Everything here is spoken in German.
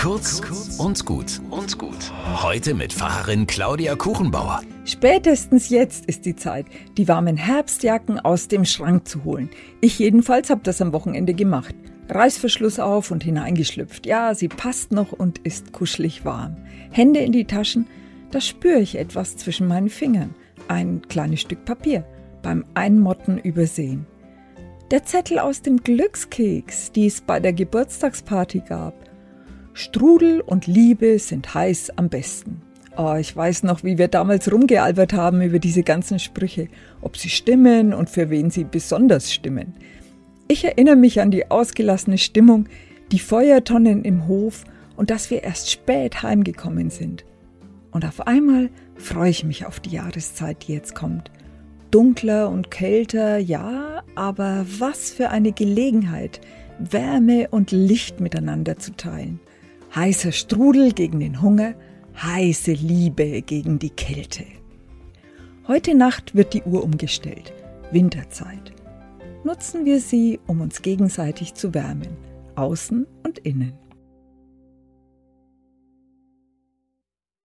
Kurz und gut und gut. Heute mit Pfarrerin Claudia Kuchenbauer. Spätestens jetzt ist die Zeit, die warmen Herbstjacken aus dem Schrank zu holen. Ich jedenfalls habe das am Wochenende gemacht. Reißverschluss auf und hineingeschlüpft. Ja, sie passt noch und ist kuschelig warm. Hände in die Taschen, da spüre ich etwas zwischen meinen Fingern. Ein kleines Stück Papier. Beim Einmotten übersehen. Der Zettel aus dem Glückskeks, die es bei der Geburtstagsparty gab. Strudel und Liebe sind heiß am besten. Oh, ich weiß noch, wie wir damals rumgealbert haben über diese ganzen Sprüche, ob sie stimmen und für wen sie besonders stimmen. Ich erinnere mich an die ausgelassene Stimmung, die Feuertonnen im Hof und dass wir erst spät heimgekommen sind. Und auf einmal freue ich mich auf die Jahreszeit, die jetzt kommt. Dunkler und kälter, ja, aber was für eine Gelegenheit, Wärme und Licht miteinander zu teilen. Heißer Strudel gegen den Hunger, heiße Liebe gegen die Kälte. Heute Nacht wird die Uhr umgestellt. Winterzeit. Nutzen wir sie, um uns gegenseitig zu wärmen, außen und innen.